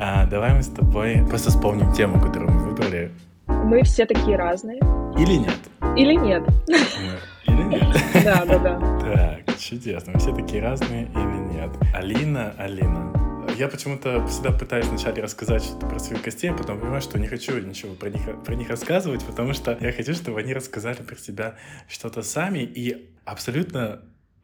А, давай мы с тобой просто вспомним тему, которую мы выбрали. Мы все такие разные. Или нет? Или нет. Или нет? Да, да, да. Так, чудесно. Мы все такие разные или нет? Алина, Алина. Я почему-то всегда пытаюсь вначале рассказать что-то про своих гостей, а потом понимаю, что не хочу ничего про них, про них рассказывать, потому что я хочу, чтобы они рассказали про себя что-то сами и абсолютно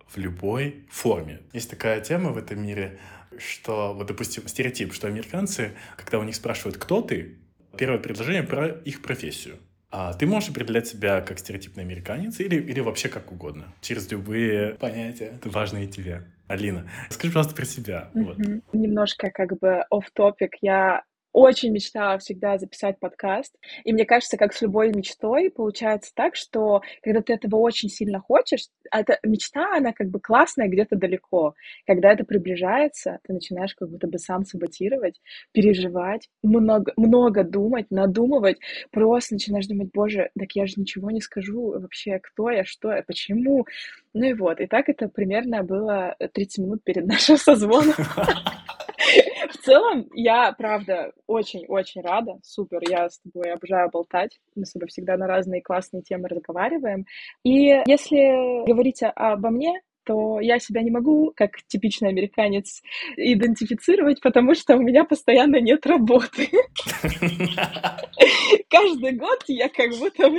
в любой форме. Есть такая тема в этом мире, что, вот, допустим, стереотип, что американцы, когда у них спрашивают, кто ты, первое предложение про их профессию. А ты можешь определять себя как стереотипный американец или, или вообще как угодно, через любые понятия, важные тебе. Алина, скажи, пожалуйста, про себя. Mm-hmm. Вот. Немножко как бы off topic. Я очень мечтала всегда записать подкаст. И мне кажется, как с любой мечтой, получается так, что когда ты этого очень сильно хочешь, эта мечта, она как бы классная где-то далеко. Когда это приближается, ты начинаешь как будто бы сам саботировать, переживать, много, много думать, надумывать. Просто начинаешь думать, боже, так я же ничего не скажу вообще, кто я, что я, почему. Ну и вот. И так это примерно было 30 минут перед нашим созвоном. В целом, я, правда, очень-очень рада. Супер, я с тобой обожаю болтать. Мы с тобой всегда на разные классные темы разговариваем. И если говорить обо мне, то я себя не могу, как типичный американец, идентифицировать, потому что у меня постоянно нет работы. Каждый год я как будто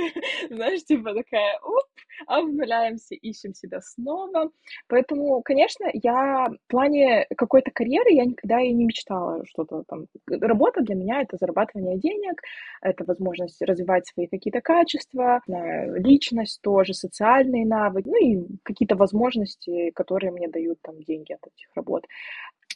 знаешь, типа такая, оп, обнуляемся, ищем себя снова. Поэтому, конечно, я в плане какой-то карьеры я никогда и не мечтала что-то там. Работа для меня — это зарабатывание денег, это возможность развивать свои какие-то качества, личность тоже, социальные навыки, ну и какие-то возможности, которые мне дают там деньги от этих работ.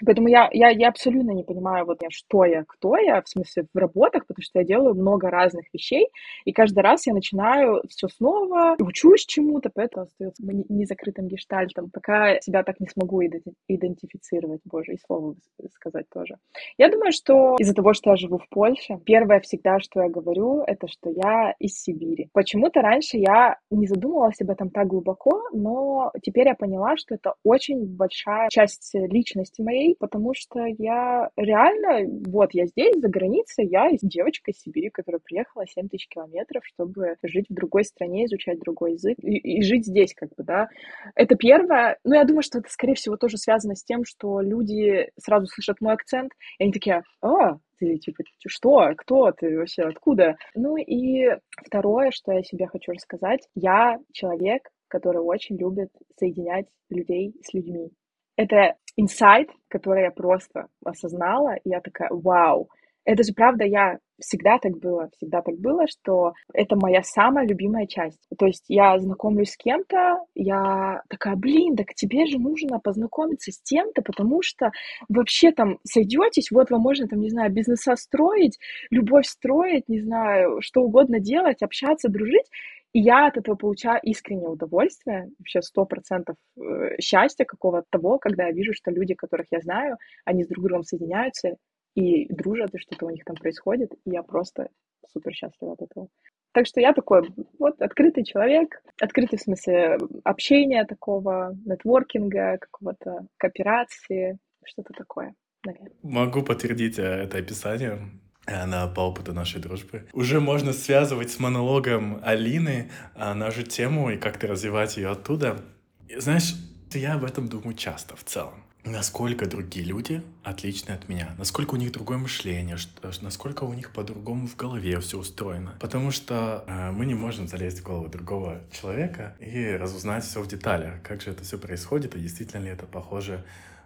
Поэтому я, я, я абсолютно не понимаю, вот я, что я, кто я, в смысле в работах, потому что я делаю много разных вещей, и каждый раз я начинаю все снова, учусь чему-то, поэтому остается незакрытым гештальтом, пока себя так не смогу идентифицировать, боже, и слово сказать тоже. Я думаю, что из-за того, что я живу в Польше, первое всегда, что я говорю, это что я из Сибири. Почему-то раньше я не задумывалась об этом так глубоко, но теперь я поняла, что это очень большая часть личности моей, потому что я реально, вот я здесь, за границей, я девочка из Сибири, которая приехала 7 тысяч километров, чтобы жить в другой стране, изучать другой язык и, и жить здесь, как бы, да. Это первое. Ну, я думаю, что это, скорее всего, тоже связано с тем, что люди сразу слышат мой акцент, и они такие, а, ты типа, что, кто ты вообще, откуда? Ну и второе, что я себе хочу рассказать, я человек, который очень любит соединять людей с людьми. Это инсайт, который я просто осознала, и я такая, вау, это же правда, я всегда так было, всегда так было, что это моя самая любимая часть. То есть я знакомлюсь с кем-то, я такая, блин, так тебе же нужно познакомиться с тем-то, потому что вообще там сойдетесь, вот вам можно там, не знаю, бизнеса строить, любовь строить, не знаю, что угодно делать, общаться, дружить. И я от этого получаю искреннее удовольствие, вообще сто процентов э, счастья какого-то того, когда я вижу, что люди, которых я знаю, они с друг другом соединяются и дружат, и что-то у них там происходит, и я просто супер счастлива от этого. Так что я такой вот открытый человек, открытый в смысле общения такого, нетворкинга, какого-то кооперации, что-то такое. Наверное. Могу подтвердить э, это описание. Она по опыту нашей дружбы. Уже можно связывать с монологом Алины а, нашу тему и как-то развивать ее оттуда. И, знаешь, я об этом думаю часто в целом. Насколько другие люди отличны от меня, насколько у них другое мышление, что, насколько у них по-другому в голове все устроено. Потому что э, мы не можем залезть в голову другого человека и разузнать все в деталях, как же это все происходит, и действительно ли это похоже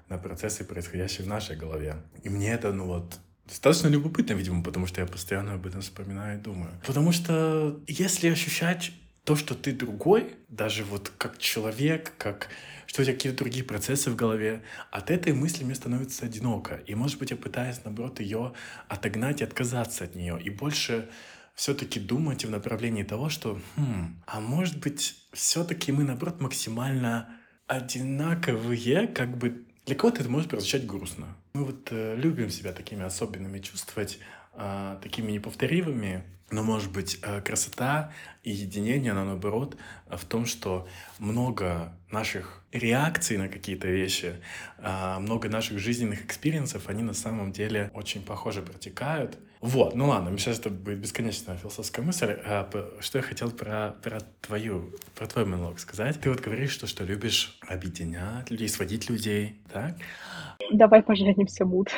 на процессы, происходящие в нашей голове. И мне это, ну вот, Достаточно любопытно, видимо, потому что я постоянно об этом вспоминаю и думаю. Потому что если ощущать то, что ты другой, даже вот как человек, как что у тебя какие-то другие процессы в голове, от этой мысли мне становится одиноко. И, может быть, я пытаюсь, наоборот, ее отогнать и отказаться от нее. И больше все-таки думать в направлении того, что, хм, а может быть, все-таки мы, наоборот, максимально одинаковые, как бы для кого-то это может прозвучать грустно. Мы вот э, любим себя такими особенными чувствовать, э, такими неповторимыми, но, может быть, э, красота и единение, оно наоборот в том, что много наших реакций на какие-то вещи, а, много наших жизненных experience ов, они на самом деле очень похоже протекают. Вот, ну ладно, сейчас это будет бесконечная философская мысль. А, что я хотел про, про твою, про твой монолог сказать. Ты вот говоришь, что, что любишь объединять людей, сводить людей, так? Давай поженимся, мут.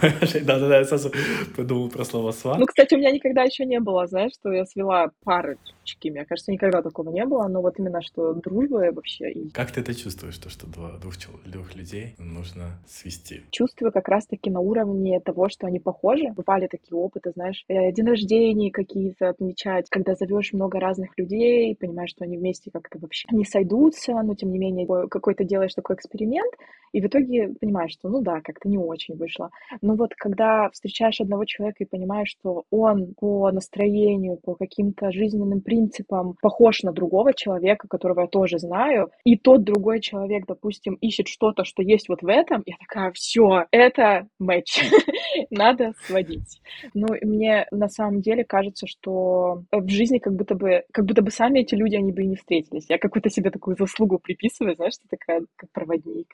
Да-да-да, я сразу подумал про слово сват. Ну, кстати, у меня никогда еще не было, знаешь, что я свела парочки. Мне кажется, никогда такого не было, но вот именно что дружба вообще. Как ты это чувствуешь, то, что два, двух, двух людей нужно свести? Чувствую как раз-таки на уровне того, что они похожи. Бывали такие опыты, знаешь, э, день рождения какие-то отмечать, когда зовешь много разных людей, понимаешь, что они вместе как-то вообще не сойдутся, но тем не менее какой-то делаешь такой эксперимент, и в итоге понимаешь, что ну да, как-то не очень вышло. Но вот когда встречаешь одного человека и понимаешь, что он по настроению, по каким-то жизненным принципам похож на другого человека, которого я тоже знаю, и тот другой человек, допустим, ищет что-то, что есть вот в этом, я такая, все, это матч, надо сводить. Ну, мне на самом деле кажется, что в жизни как будто бы, как будто бы сами эти люди, они бы и не встретились. Я какую-то себе такую заслугу приписываю, знаешь, что такая, как проводник.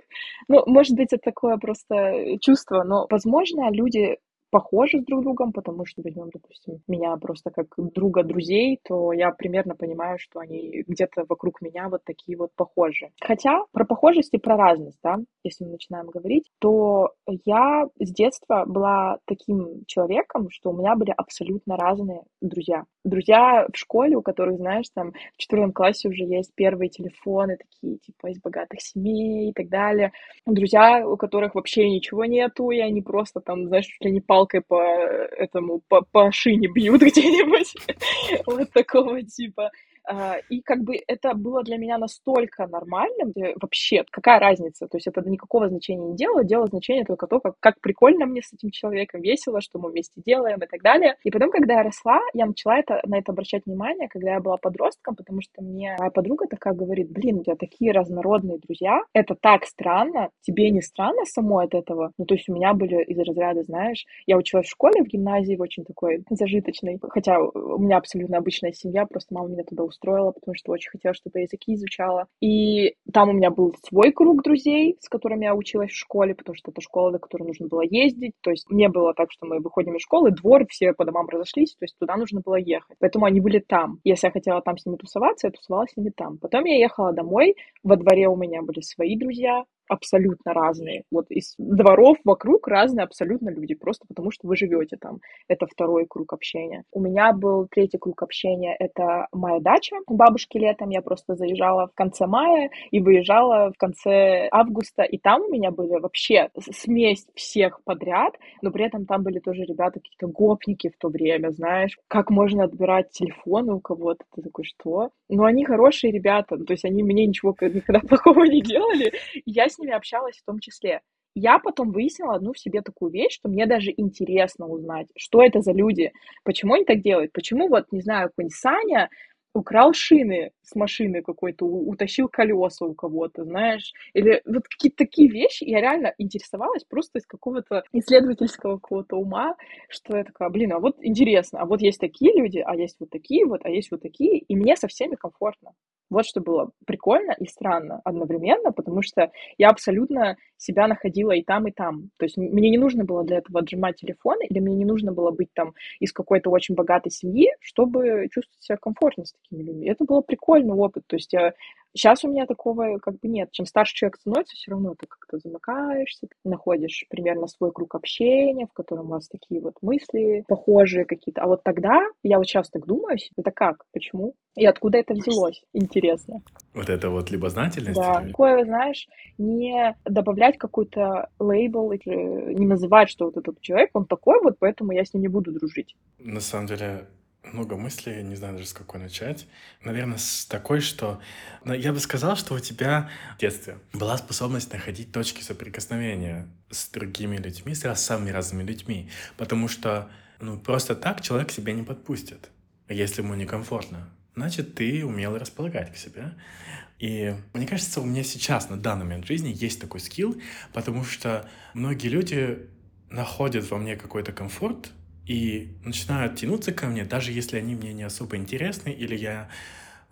Ну, может быть, это такое просто чувство, но, возможно, люди похожи с друг другом, потому что возьмем, допустим, меня просто как друга друзей, то я примерно понимаю, что они где-то вокруг меня вот такие вот похожи. Хотя про похожесть и про разность, да, если мы начинаем говорить, то я с детства была таким человеком, что у меня были абсолютно разные друзья. Друзья в школе, у которых, знаешь, там в четвертом классе уже есть первые телефоны, такие, типа, из богатых семей и так далее. Друзья, у которых вообще ничего нету, и они просто там, знаешь, чуть ли не палкой по этому, по, по шине бьют где-нибудь. Вот такого типа. А, и как бы это было для меня настолько нормальным, вообще, какая разница, то есть это никакого значения не делало, делало значение только то, как, как прикольно мне с этим человеком, весело, что мы вместе делаем и так далее. И потом, когда я росла, я начала это, на это обращать внимание, когда я была подростком, потому что мне моя подруга такая говорит, блин, у тебя такие разнородные друзья, это так странно, тебе не странно само от этого? Ну, то есть у меня были из разряда, знаешь, я училась в школе, в гимназии, в очень такой зажиточной, хотя у меня абсолютно обычная семья, просто мама меня туда устроила, потому что очень хотела, чтобы я языки изучала. И там у меня был свой круг друзей, с которыми я училась в школе, потому что это школа, до которой нужно было ездить. То есть не было так, что мы выходим из школы, двор, все по домам разошлись, то есть туда нужно было ехать. Поэтому они были там. Если я хотела там с ними тусоваться, я тусовалась с ними там. Потом я ехала домой, во дворе у меня были свои друзья, абсолютно разные. Вот из дворов вокруг разные абсолютно люди, просто потому что вы живете там. Это второй круг общения. У меня был третий круг общения, это моя дача у бабушки летом. Я просто заезжала в конце мая и выезжала в конце августа, и там у меня были вообще смесь всех подряд, но при этом там были тоже ребята, какие-то гопники в то время, знаешь, как можно отбирать телефоны у кого-то, ты такой, что? Но они хорошие ребята, то есть они мне ничего никогда плохого не делали, я с ними общалась в том числе. Я потом выяснила одну в себе такую вещь, что мне даже интересно узнать, что это за люди, почему они так делают, почему вот, не знаю, какой-нибудь Саня украл шины с машины какой-то, утащил колеса у кого-то, знаешь, или вот какие-то такие вещи, я реально интересовалась просто из какого-то исследовательского какого-то ума, что я такая, блин, а вот интересно, а вот есть такие люди, а есть вот такие вот, а есть вот такие, и мне со всеми комфортно. Вот что было прикольно и странно одновременно, потому что я абсолютно себя находила и там, и там. То есть мне не нужно было для этого отжимать телефон, или мне не нужно было быть там из какой-то очень богатой семьи, чтобы чувствовать себя комфортно с такими людьми. Это был прикольный опыт. То есть я Сейчас у меня такого как бы нет. Чем старше человек становится, все равно ты как-то замыкаешься, ты находишь примерно свой круг общения, в котором у вас такие вот мысли похожие какие-то. А вот тогда, я вот сейчас так думаю, это как, почему и откуда это взялось, интересно. Вот это вот любознательность? Да, такое, знаешь, не добавлять какой-то лейбл, не называть, что вот этот человек, он такой вот, поэтому я с ним не буду дружить. На самом деле, много мыслей, не знаю даже с какой начать. Наверное, с такой, что... Но я бы сказал, что у тебя в детстве была способность находить точки соприкосновения с другими людьми, с самыми разными людьми. Потому что ну, просто так человек себя не подпустит, если ему некомфортно. Значит, ты умел располагать к себе. И мне кажется, у меня сейчас, на данный момент жизни, есть такой скилл, потому что многие люди находят во мне какой-то комфорт, и начинают тянуться ко мне, даже если они мне не особо интересны, или я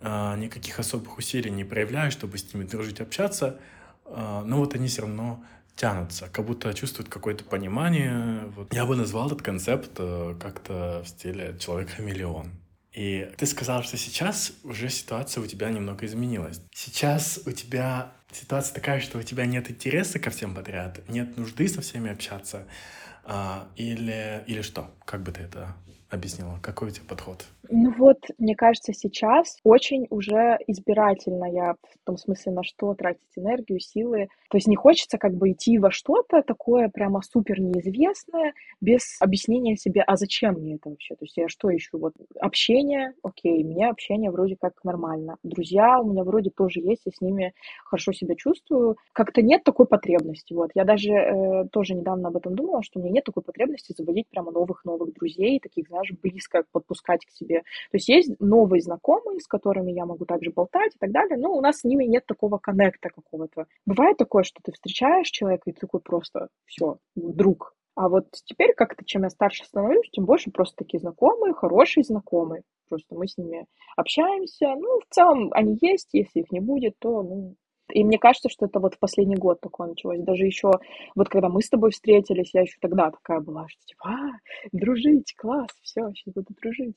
а, никаких особых усилий не проявляешь, чтобы с ними дружить, общаться, а, но вот они все равно тянутся, как будто чувствуют какое-то понимание. Вот. Я бы назвал этот концепт э, как-то в стиле «человек-хамелеон». И ты сказал, что сейчас уже ситуация у тебя немного изменилась. Сейчас у тебя ситуация такая, что у тебя нет интереса ко всем подряд, нет нужды со всеми общаться, а, или, или что? Как бы ты это объяснила? Какой у тебя подход? Ну вот, мне кажется, сейчас очень уже избирательно я в том смысле, на что тратить энергию, силы. То есть не хочется как бы идти во что-то такое прямо супер неизвестное, без объяснения себе, а зачем мне это вообще? То есть я что ищу? Вот общение, окей, мне общение вроде как нормально. Друзья у меня вроде тоже есть, я с ними хорошо себя чувствую. Как-то нет такой потребности. Вот я даже э, тоже недавно об этом думала, что у меня нет такой потребности заводить прямо новых-новых друзей, таких, знаешь, близко подпускать к себе то есть есть новые знакомые, с которыми я могу также болтать и так далее, но у нас с ними нет такого коннекта какого-то. Бывает такое, что ты встречаешь человека, и ты такой просто, все, друг. А вот теперь как-то, чем я старше становлюсь, тем больше просто такие знакомые, хорошие знакомые. Просто мы с ними общаемся. Ну, в целом они есть, если их не будет, то, ну, и мне кажется, что это вот в последний год такое началось. Даже еще, вот когда мы с тобой встретились, я еще тогда такая была, что типа, а, дружить, класс, все, сейчас буду дружить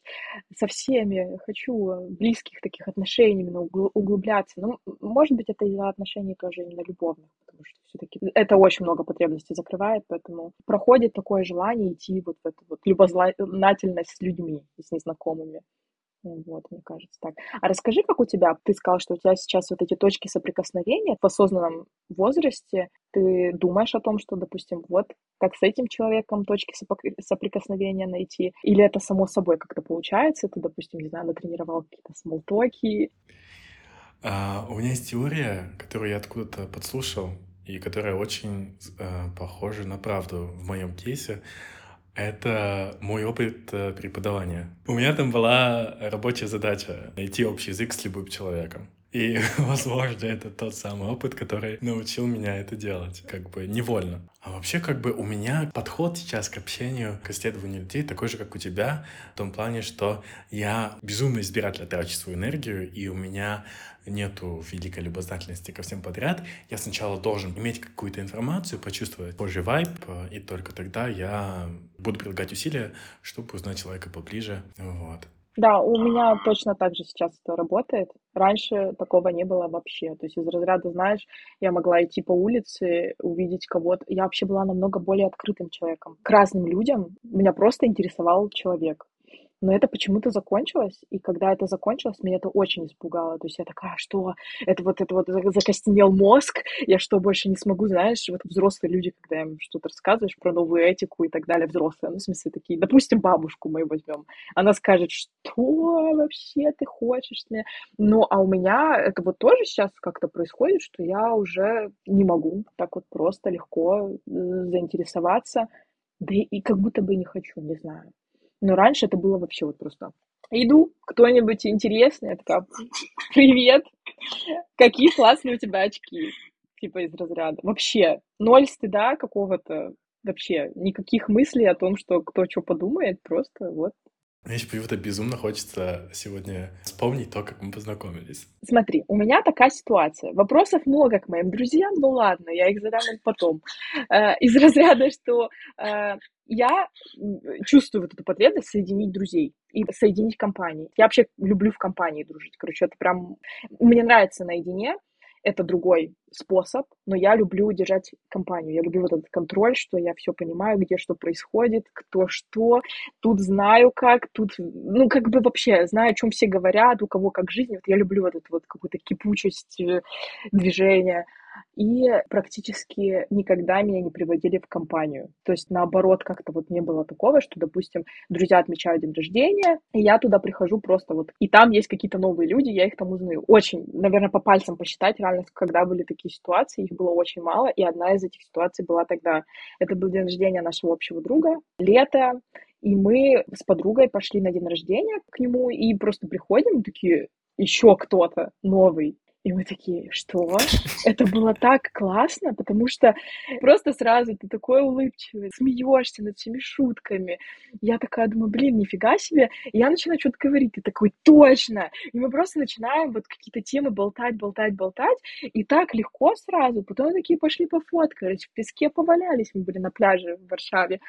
со всеми, хочу близких таких отношений, именно углубляться. Ну, может быть, это из-за отношений тоже именно любовных, потому что все-таки это очень много потребностей закрывает, поэтому проходит такое желание идти вот в эту вот любознательность с людьми, с незнакомыми. Вот, мне кажется так. А расскажи, как у тебя, ты сказал, что у тебя сейчас вот эти точки соприкосновения в осознанном возрасте, ты думаешь о том, что, допустим, вот как с этим человеком точки соприкосновения найти, или это само собой как-то получается, ты, допустим, не знаю, натренировал какие-то смолтоки? А, у меня есть теория, которую я откуда-то подслушал, и которая очень э, похожа на правду в моем кейсе. Это мой опыт э, преподавания. У меня там была рабочая задача найти общий язык с любым человеком. И, возможно, это тот самый опыт, который научил меня это делать, как бы невольно. А вообще, как бы у меня подход сейчас к общению, к исследованию людей такой же, как у тебя, в том плане, что я безумно избирательно трачу свою энергию, и у меня нету великой любознательности ко всем подряд, я сначала должен иметь какую-то информацию, почувствовать позже вайб, и только тогда я буду прилагать усилия, чтобы узнать человека поближе. Вот. Да, у меня точно так же сейчас это работает. Раньше такого не было вообще. То есть из разряда, знаешь, я могла идти по улице, увидеть кого-то. Я вообще была намного более открытым человеком. К разным людям меня просто интересовал человек. Но это почему-то закончилось, и когда это закончилось, меня это очень испугало. То есть я такая, «А что это вот это вот закостенел мозг, я что, больше не смогу, знаешь, вот взрослые люди, когда им что-то рассказываешь про новую этику и так далее, взрослые, ну, в смысле, такие, допустим, бабушку мы возьмем, она скажет, что вообще ты хочешь мне? Ну, а у меня это вот тоже сейчас как-то происходит, что я уже не могу так вот просто легко э, заинтересоваться, да и как будто бы не хочу, не знаю. Но раньше это было вообще вот просто иду, кто-нибудь интересный, я такая, привет, какие классные у тебя очки, типа из разряда. Вообще, ноль стыда какого-то, вообще никаких мыслей о том, что кто что подумает, просто вот мне почему-то безумно хочется сегодня вспомнить то, как мы познакомились. Смотри, у меня такая ситуация. Вопросов много к моим друзьям, ну ладно, я их задам потом. Э, из разряда, что э, я чувствую вот эту потребность соединить друзей и соединить компании. Я вообще люблю в компании дружить. Короче, это прям... Мне нравится наедине, это другой способ, но я люблю держать компанию, я люблю вот этот контроль, что я все понимаю, где что происходит, кто что, тут знаю как, тут, ну, как бы вообще знаю, о чем все говорят, у кого как жизнь, вот я люблю вот эту вот какую-то кипучесть э, движения, и практически никогда меня не приводили в компанию. То есть, наоборот, как-то вот не было такого, что, допустим, друзья отмечают день рождения, и я туда прихожу просто вот, и там есть какие-то новые люди, я их там узнаю. Очень, наверное, по пальцам посчитать, реально, когда были такие ситуации, их было очень мало, и одна из этих ситуаций была тогда. Это был день рождения нашего общего друга, лето, и мы с подругой пошли на день рождения к нему, и просто приходим, такие, еще кто-то новый, И мы такие, что? Это было так классно, потому что просто сразу ты такой улыбчивый, смеешься над всеми шутками. Я такая думаю, блин, нифига себе. И я начинаю что-то говорить, ты такой, точно. И мы просто начинаем вот какие-то темы болтать, болтать, болтать. И так легко сразу. Потом такие пошли пофоткались, в песке повалялись. Мы были на пляже в Варшаве.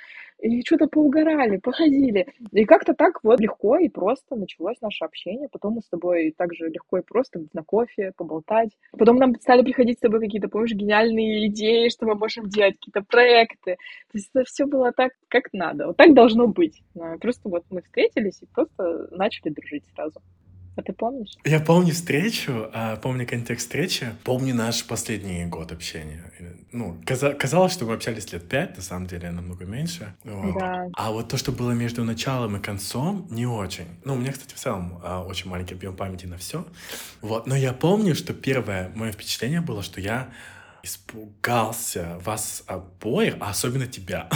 И что-то поугорали, походили. И как-то так вот легко и просто началось наше общение. Потом мы с тобой также легко и просто на кофе поболтать. Потом нам стали приходить с тобой какие-то, помнишь, гениальные идеи, что мы можем делать, какие-то проекты. То есть это все было так, как надо. Вот так должно быть. Просто вот мы встретились и просто начали дружить сразу. А ты помнишь? Я помню встречу, а, помню контекст встречи, помню наш последний год общения. Ну, казалось, что мы общались лет пять, на самом деле намного меньше. Да. А вот то, что было между началом и концом, не очень. Ну, у меня, кстати, в целом а, очень маленький объем памяти на все. Вот. Но я помню, что первое мое впечатление было, что я испугался вас обоих, а особенно тебя.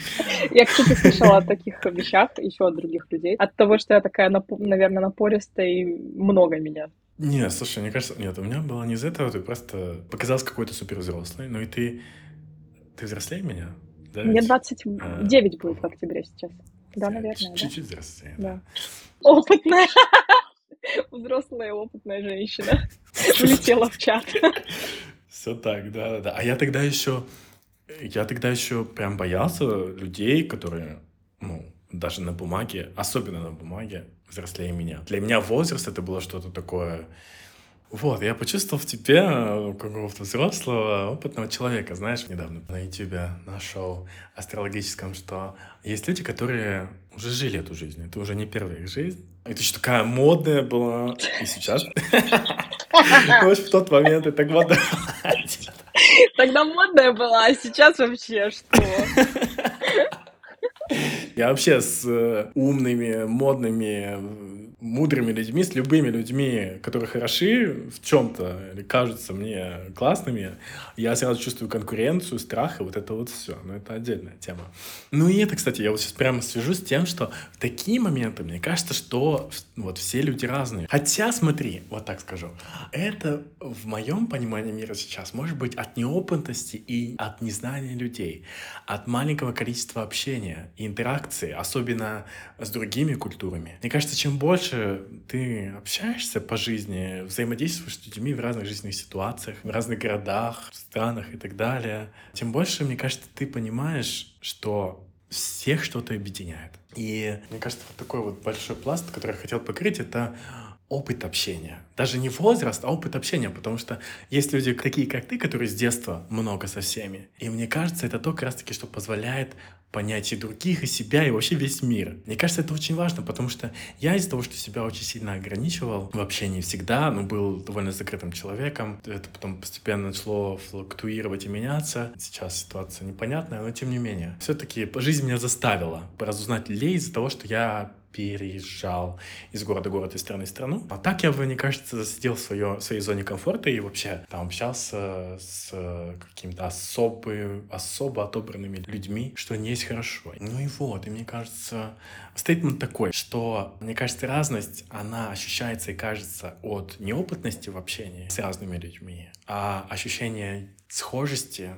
Я, кстати, слышала о таких вещах еще от других людей. От того, что я такая, наверное, напористая и много меня. Нет, слушай, мне кажется, нет, у меня было не из этого, ты просто показался какой-то супер взрослый, ну и ты, ты взрослее меня, да? Мне 29 а, будет в октябре сейчас. Да, наверное, Чуть-чуть да. взрослее, да. Опытная. Взрослая опытная женщина. Улетела в чат. Все так, да, да, да. А я тогда еще, я тогда еще прям боялся людей, которые, ну, даже на бумаге, особенно на бумаге, взрослее меня. Для меня возраст это было что-то такое... Вот, я почувствовал в тебе э, какого-то взрослого, опытного человека. Знаешь, недавно на YouTube нашел астрологическом, что есть люди, которые уже жили эту жизнь. Это уже не первая их жизнь. Это еще такая модная была. И сейчас. Может, в тот момент это модно Тогда модная была, а сейчас вообще что? Я вообще с э, умными, модными, мудрыми людьми, с любыми людьми, которые хороши в чем-то или кажутся мне классными, я сразу чувствую конкуренцию, страх и вот это вот все. Но это отдельная тема. Ну и это, кстати, я вот сейчас прямо свяжу с тем, что в такие моменты мне кажется, что вот все люди разные. Хотя, смотри, вот так скажу, это в моем понимании мира сейчас может быть от неопытности и от незнания людей, от маленького количества общения и интеракции, особенно с другими культурами. Мне кажется, чем больше ты общаешься по жизни, взаимодействуешь с людьми в разных жизненных ситуациях, в разных городах, странах и так далее, тем больше, мне кажется, ты понимаешь, что всех что-то объединяет. И мне кажется, вот такой вот большой пласт, который я хотел покрыть, это опыт общения. Даже не возраст, а опыт общения, потому что есть люди такие, как ты, которые с детства много со всеми. И мне кажется, это то как раз-таки, что позволяет понять и других, и себя, и вообще весь мир. Мне кажется, это очень важно, потому что я из-за того, что себя очень сильно ограничивал в общении всегда, ну, был довольно закрытым человеком, это потом постепенно начало флуктуировать и меняться. Сейчас ситуация непонятная, но тем не менее. Все-таки жизнь меня заставила поразузнать людей из-за того, что я переезжал из города в город, из страны в страну. А так я бы, мне кажется, сидел в, свое, в своей зоне комфорта и вообще там общался с какими-то особы, особо отобранными людьми, что не есть хорошо. Ну и вот, и мне кажется, стейтмент такой, что, мне кажется, разность, она ощущается и кажется от неопытности в общении с разными людьми, а ощущение схожести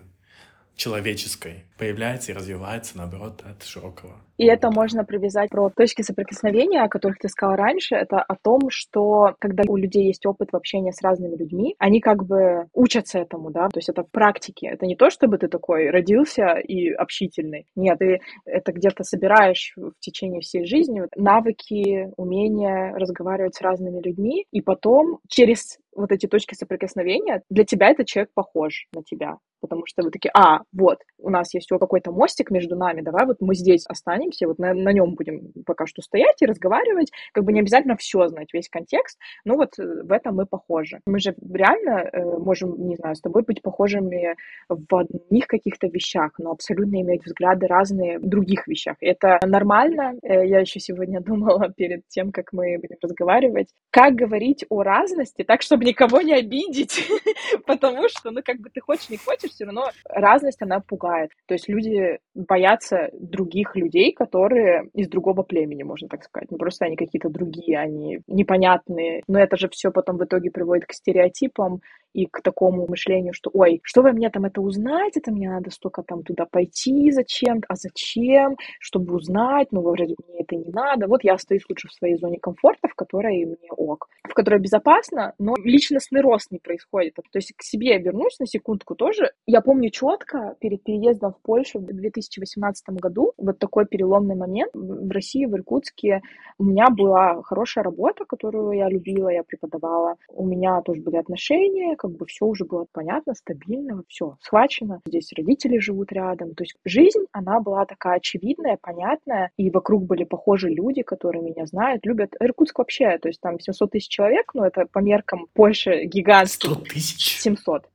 человеческой появляется и развивается, наоборот, от широкого. И это можно привязать про точки соприкосновения, о которых ты сказал раньше. Это о том, что когда у людей есть опыт в общении с разными людьми, они как бы учатся этому, да, то есть это в практике. Это не то, чтобы ты такой родился и общительный. Нет, ты это где-то собираешь в течение всей жизни навыки, умения разговаривать с разными людьми, и потом через вот эти точки соприкосновения, для тебя этот человек похож на тебя. Потому что вы такие, а, вот, у нас есть какой-то мостик между нами, давай вот мы здесь останемся, вот на, на нем будем пока что стоять и разговаривать. Как бы не обязательно все знать, весь контекст, но вот э, в этом мы похожи. Мы же реально э, можем, не знаю, с тобой быть похожими в одних каких-то вещах, но абсолютно иметь взгляды разные в других вещах. Это нормально. Э, я еще сегодня думала перед тем, как мы будем разговаривать, как говорить о разности так, чтобы никого не обидеть, потому что, ну, как бы ты хочешь, не хочешь, все равно разность, она пугает. То есть люди боятся других людей, которые из другого племени, можно так сказать. Ну, просто они какие-то другие, они непонятные. Но это же все потом в итоге приводит к стереотипам и к такому мышлению, что, ой, что вы мне там это узнать, это мне надо столько там туда пойти зачем-то, а зачем, чтобы узнать, ну, вроде мне это не надо. Вот я остаюсь лучше в своей зоне комфорта, в которой мне ок, в которой безопасно, но личностный рост не происходит. То есть к себе я вернусь на секундку тоже. Я помню четко перед переездом в Польшу в 2018 году, вот такой переломный момент. В России, в Иркутске у меня была хорошая работа, которую я любила, я преподавала. У меня тоже были отношения, как бы все уже было понятно, стабильно, все схвачено. Здесь родители живут рядом. То есть жизнь, она была такая очевидная, понятная, и вокруг были похожие люди, которые меня знают, любят. Иркутск вообще, то есть там 700 тысяч человек, но это по меркам Польши гигантский. 100 тысяч? 700.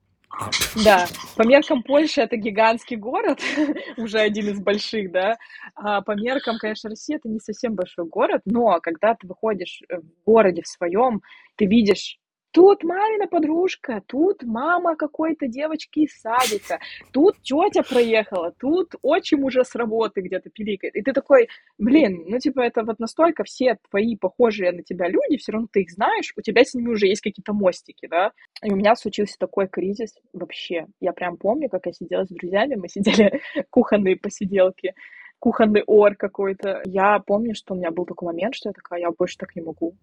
Да, по меркам Польши это гигантский город, уже один из больших, да. А по меркам, конечно, России это не совсем большой город, но когда ты выходишь в городе в своем, ты видишь Тут мамина подружка, тут мама какой-то девочки из садика, тут тетя проехала, тут отчим уже с работы где-то пиликает. И ты такой, блин, ну типа это вот настолько все твои похожие на тебя люди, все равно ты их знаешь, у тебя с ними уже есть какие-то мостики, да. И у меня случился такой кризис вообще. Я прям помню, как я сидела с друзьями, мы сидели кухонные посиделки, кухонный ор какой-то. Я помню, что у меня был такой момент, что я такая, я больше так не могу.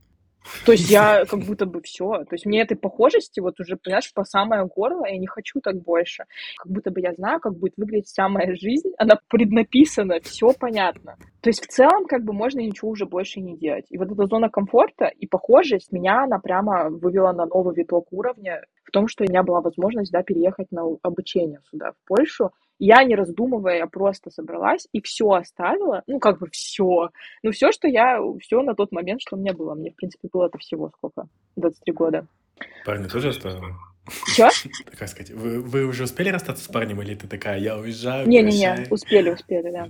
То есть я как будто бы все. То есть мне этой похожести вот уже, понимаешь, по самое горло, я не хочу так больше. Как будто бы я знаю, как будет выглядеть вся моя жизнь. Она преднаписана, все понятно. То есть в целом как бы можно ничего уже больше не делать. И вот эта зона комфорта и похожесть меня, она прямо вывела на новый виток уровня в том, что у меня была возможность, да, переехать на обучение сюда, в Польшу. Я, не раздумывая, я просто собралась и все оставила, ну, как бы все. Ну, все, что я, все на тот момент, что у меня было. Мне, в принципе, было это всего сколько? 23 года. Парни тоже оставила? Чё? Как сказать, вы, вы уже успели расстаться с парнем, или ты такая, я уезжаю, Не-не-не, успели, успели, да.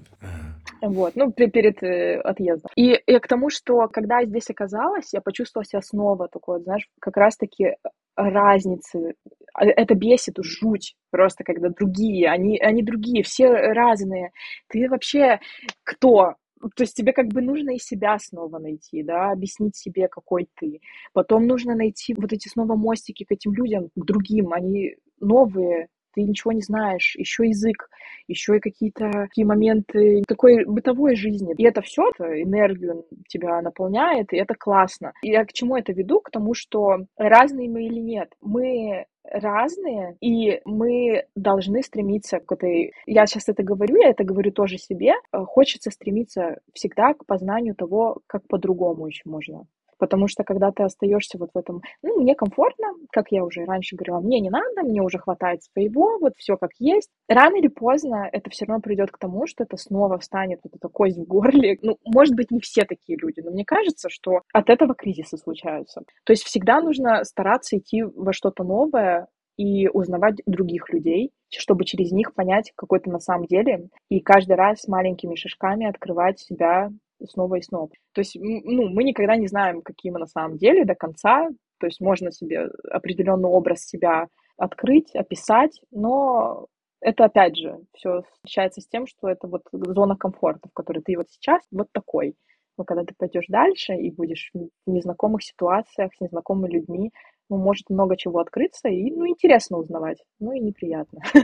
Вот, ну, перед э, отъездом. И, и к тому, что когда я здесь оказалась, я почувствовала себя снова такой, знаешь, как раз-таки разницы. А, это бесит жуть просто, когда другие, они, они другие, все разные. Ты вообще кто? То есть тебе как бы нужно и себя снова найти, да, объяснить себе, какой ты. Потом нужно найти вот эти снова мостики к этим людям, к другим. Они новые, ты ничего не знаешь, еще язык, еще и какие-то такие моменты такой бытовой жизни. И это все, это энергию тебя наполняет, и это классно. И я к чему это веду? К тому, что разные мы или нет. Мы разные, и мы должны стремиться к этой... Я сейчас это говорю, я это говорю тоже себе. Хочется стремиться всегда к познанию того, как по-другому еще можно Потому что когда ты остаешься вот в этом, ну, мне комфортно, как я уже раньше говорила, мне не надо, мне уже хватает своего, вот все как есть. Рано или поздно это все равно придет к тому, что это снова встанет вот эта кость в горле. Ну, может быть, не все такие люди, но мне кажется, что от этого кризисы случаются. То есть всегда нужно стараться идти во что-то новое, и узнавать других людей, чтобы через них понять, какой ты на самом деле, и каждый раз маленькими шажками открывать себя снова и снова. То есть, ну, мы никогда не знаем, какие мы на самом деле до конца. То есть можно себе определенный образ себя открыть, описать, но это опять же все встречается с тем, что это вот зона комфорта, в которой ты вот сейчас вот такой. Но когда ты пойдешь дальше и будешь в незнакомых ситуациях с незнакомыми людьми, ну, может много чего открыться, и, ну, интересно узнавать, ну, и неприятно.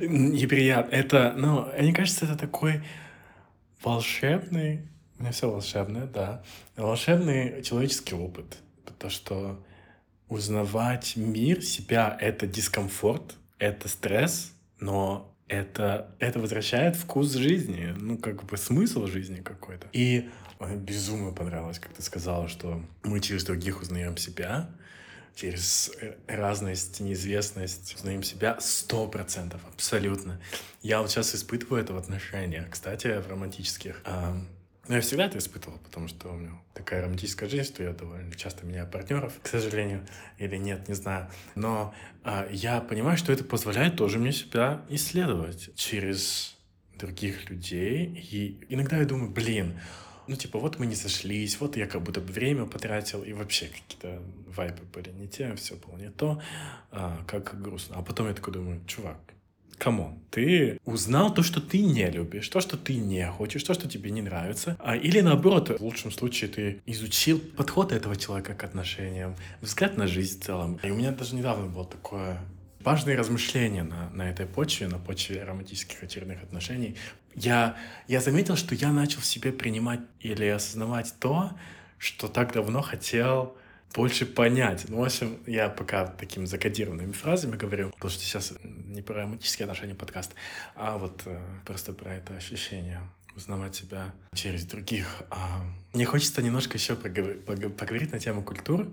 Неприятно. Это, ну, мне кажется, это такой волшебный, у меня все волшебное, да, волшебный человеческий опыт. То, что узнавать мир, себя — это дискомфорт, это стресс, но это, это возвращает вкус жизни, ну, как бы смысл жизни какой-то. И мне безумно понравилось, как ты сказала, что мы через других узнаем себя, через разность, неизвестность узнаем себя сто процентов, абсолютно. Я вот сейчас испытываю это в отношениях, кстати, в романтических. А, ну, я всегда это испытывал, потому что у меня такая романтическая жизнь, что я довольно часто меняю партнеров, к сожалению, или нет, не знаю. Но а, я понимаю, что это позволяет тоже мне себя исследовать через других людей. И иногда я думаю, блин, ну, типа, вот мы не сошлись, вот я как будто бы время потратил, и вообще какие-то вайбы были не те, все было не то, а, как грустно. А потом я такой думаю, чувак, come on, ты узнал то, что ты не любишь, то, что ты не хочешь, то, что тебе не нравится. А, или наоборот, в лучшем случае ты изучил подход этого человека к отношениям, взгляд на жизнь в целом. И у меня даже недавно было такое важные размышления на, на этой почве, на почве романтических очередных отношений. Я, я заметил, что я начал в себе принимать или осознавать то, что так давно хотел больше понять. Ну, в общем, я пока такими закодированными фразами говорю, потому что сейчас не про романтические отношения подкаст, а вот э, просто про это ощущение узнавать себя через других. А, мне хочется немножко еще поговорить на тему культур.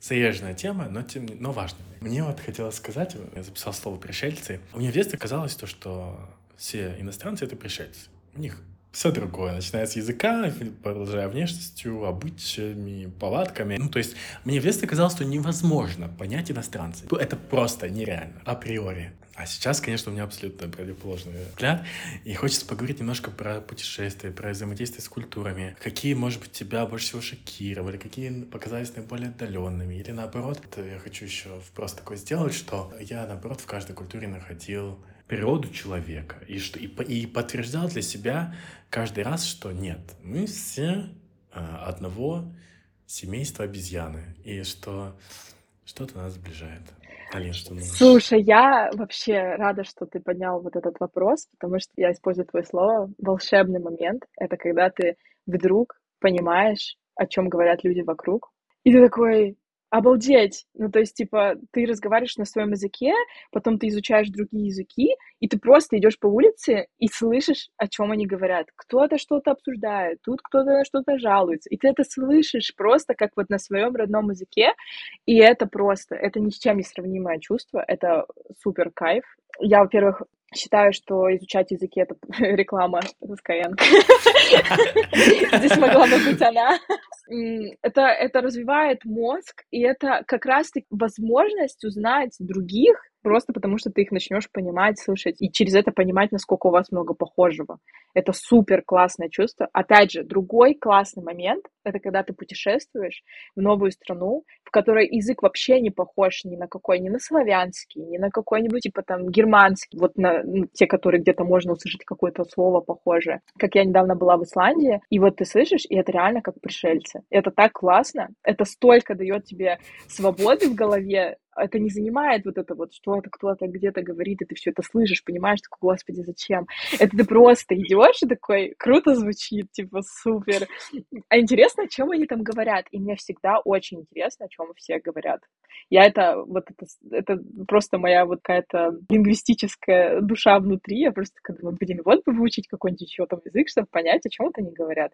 Заезженная тема, но, тем, но важная. Мне вот хотелось сказать, я записал слово «пришельцы». Мне в детстве казалось то, что все иностранцы — это пришельцы. У них все другое, начиная с языка, продолжая внешностью, обычаями, повадками. Ну, то есть, мне в детстве казалось, что невозможно понять иностранца. Это просто нереально, априори. А сейчас, конечно, у меня абсолютно противоположный взгляд. И хочется поговорить немножко про путешествия, про взаимодействие с культурами. Какие, может быть, тебя больше всего шокировали, какие показались наиболее отдаленными. Или наоборот, я хочу еще просто такое сделать, что я, наоборот, в каждой культуре находил природу человека. И, что, и, и подтверждал для себя каждый раз, что нет, мы все э, одного семейства обезьяны. И что что-то нас сближает. Алин, что думаешь? Слушай, я вообще рада, что ты поднял вот этот вопрос, потому что я использую твое слово «волшебный момент». Это когда ты вдруг понимаешь, о чем говорят люди вокруг, и ты такой, Обалдеть! Ну, то есть, типа, ты разговариваешь на своем языке, потом ты изучаешь другие языки, и ты просто идешь по улице и слышишь, о чем они говорят. Кто-то что-то обсуждает, тут кто-то на что-то жалуется. И ты это слышишь просто как вот на своем родном языке, и это просто, это ни с чем не сравнимое чувство, это супер кайф. Я, во-первых, считаю, что изучать языки — это реклама Skyeng. Здесь могла бы быть она. Это, это развивает мозг, и это как раз-таки возможность узнать других, просто потому что ты их начнешь понимать, слышать, и через это понимать, насколько у вас много похожего. Это супер классное чувство. Опять же, другой классный момент — это когда ты путешествуешь в новую страну, в которой язык вообще не похож ни на какой, ни на славянский, ни на какой-нибудь, типа там, германский, вот на ну, те, которые где-то можно услышать какое-то слово похожее. Как я недавно была в Исландии, и вот ты слышишь, и это реально как пришельцы. Это так классно, это столько дает тебе свободы в голове, это не занимает вот это вот, что это кто-то где-то говорит, и ты все это слышишь, понимаешь, такой, господи, зачем? Это ты просто идешь и такой, круто звучит, типа, супер. А интересно, о чем они там говорят? И мне всегда очень интересно, о чем все говорят. Я это, вот это, это просто моя вот какая-то лингвистическая душа внутри. Я просто такая думаю, блин, вот бы выучить какой-нибудь еще там язык, чтобы понять, о чем это они говорят.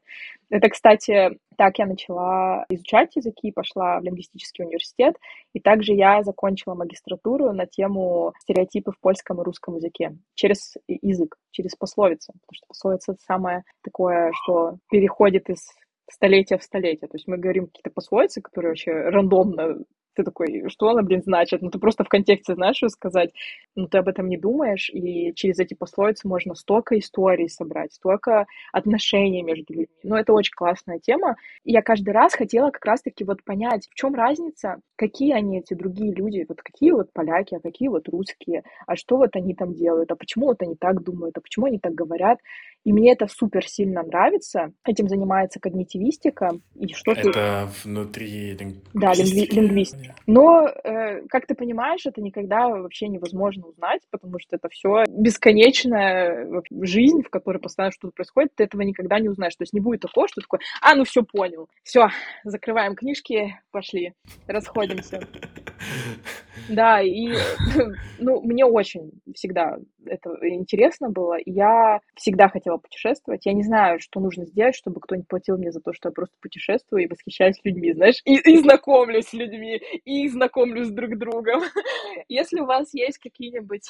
Это, кстати, так я начала изучать языки, пошла в лингвистический университет, и также я закончила магистратуру на тему стереотипы в польском и русском языке через язык, через пословицы, потому что пословица — это самое такое, что переходит из столетия в столетие. То есть мы говорим какие-то пословицы, которые вообще рандомно ты такой, что она, блин, значит? Ну, ты просто в контексте знаешь, что сказать, но ты об этом не думаешь, и через эти пословицы можно столько историй собрать, столько отношений между людьми. Ну, это очень классная тема. И я каждый раз хотела как раз-таки вот понять, в чем разница, какие они, эти другие люди, вот какие вот поляки, а какие вот русские, а что вот они там делают, а почему вот они так думают, а почему они так говорят. И мне это супер сильно нравится. Этим занимается когнитивистика. И что это ты... внутри Да, лингви... лингвистика. Но, э, как ты понимаешь, это никогда вообще невозможно узнать, потому что это все бесконечная жизнь, в которой постоянно что-то происходит, ты этого никогда не узнаешь. То есть не будет такого, что такое, а, ну все, понял. Все, закрываем книжки, пошли, расходимся. Да, и ну, мне очень всегда это интересно было. Я всегда хотела путешествовать. Я не знаю, что нужно сделать, чтобы кто-нибудь платил мне за то, что я просто путешествую и восхищаюсь людьми, знаешь, и, и знакомлюсь с людьми, и знакомлюсь друг с другом. Если у вас есть какие-нибудь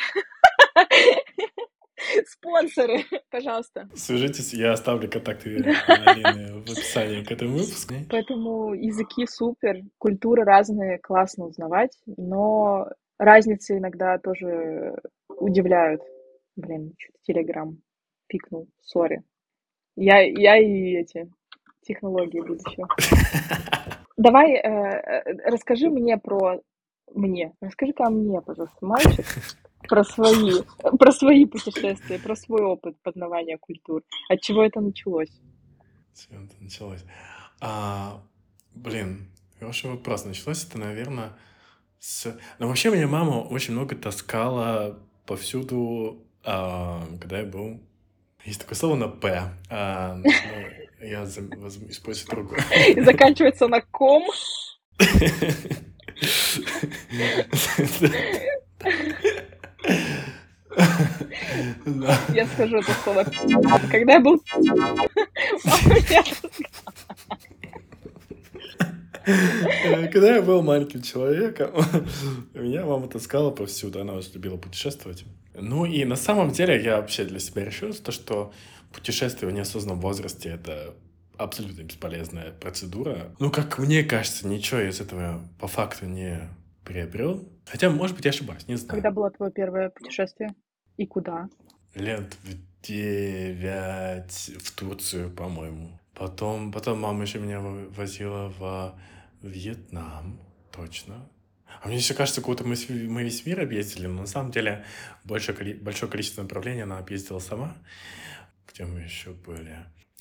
спонсоры, пожалуйста. Свяжитесь, я оставлю контакты Алины в описании к этому выпуску. Поэтому языки супер, культуры разные, классно узнавать, но разницы иногда тоже удивляют. Блин, что-то Телеграм пикнул, сори. Я, я и эти Технологии будущего. Давай, э, э, расскажи мне про... Мне. расскажи ко мне, пожалуйста, мальчик, про свои, про свои путешествия, про свой опыт познавания культур. От чего это началось? С чего это началось? А, блин, хороший вопрос. Началось это, наверное, с... Ну, вообще, меня мама очень много таскала повсюду, а, когда я был... Есть такое слово на «п». А, ну, я использую другое. И заканчивается на «ком». Я скажу это слово. Когда я был... Когда я был маленьким человеком, меня мама таскала повсюду, она очень любила путешествовать. Ну и на самом деле я вообще для себя решил, то, что путешествие в неосознанном возрасте — это абсолютно бесполезная процедура. Ну, как мне кажется, ничего из этого по факту не приобрел. Хотя, может быть, я ошибаюсь, не знаю. Когда было твое первое путешествие? И куда? Лет в девять в Турцию, по-моему. Потом, потом мама еще меня возила в Вьетнам, точно. А мне еще кажется, куда-то мы, мы весь мир объездили, но на самом деле большое, большое количество направлений она объездила сама. Где мы еще были?